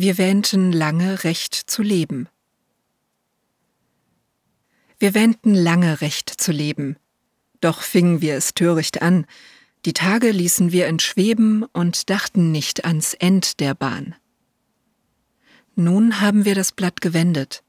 Wir wähnten lange Recht zu leben. Wir wähnten lange Recht zu leben, doch fingen wir es töricht an, die Tage ließen wir entschweben und dachten nicht ans End der Bahn. Nun haben wir das Blatt gewendet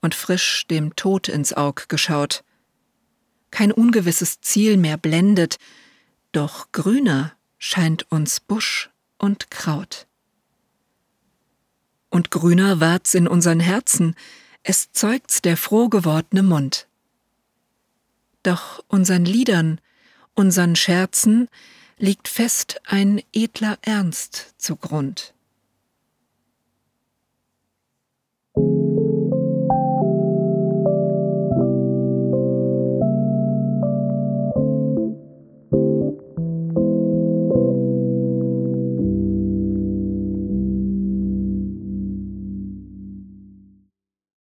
und frisch dem Tod ins Aug geschaut. Kein ungewisses Ziel mehr blendet, doch grüner scheint uns Busch und Kraut. Und grüner ward's in unseren Herzen, es zeugt's der froh gewordene Mund. Doch unseren Liedern, unseren Scherzen liegt fest ein edler Ernst zugrund.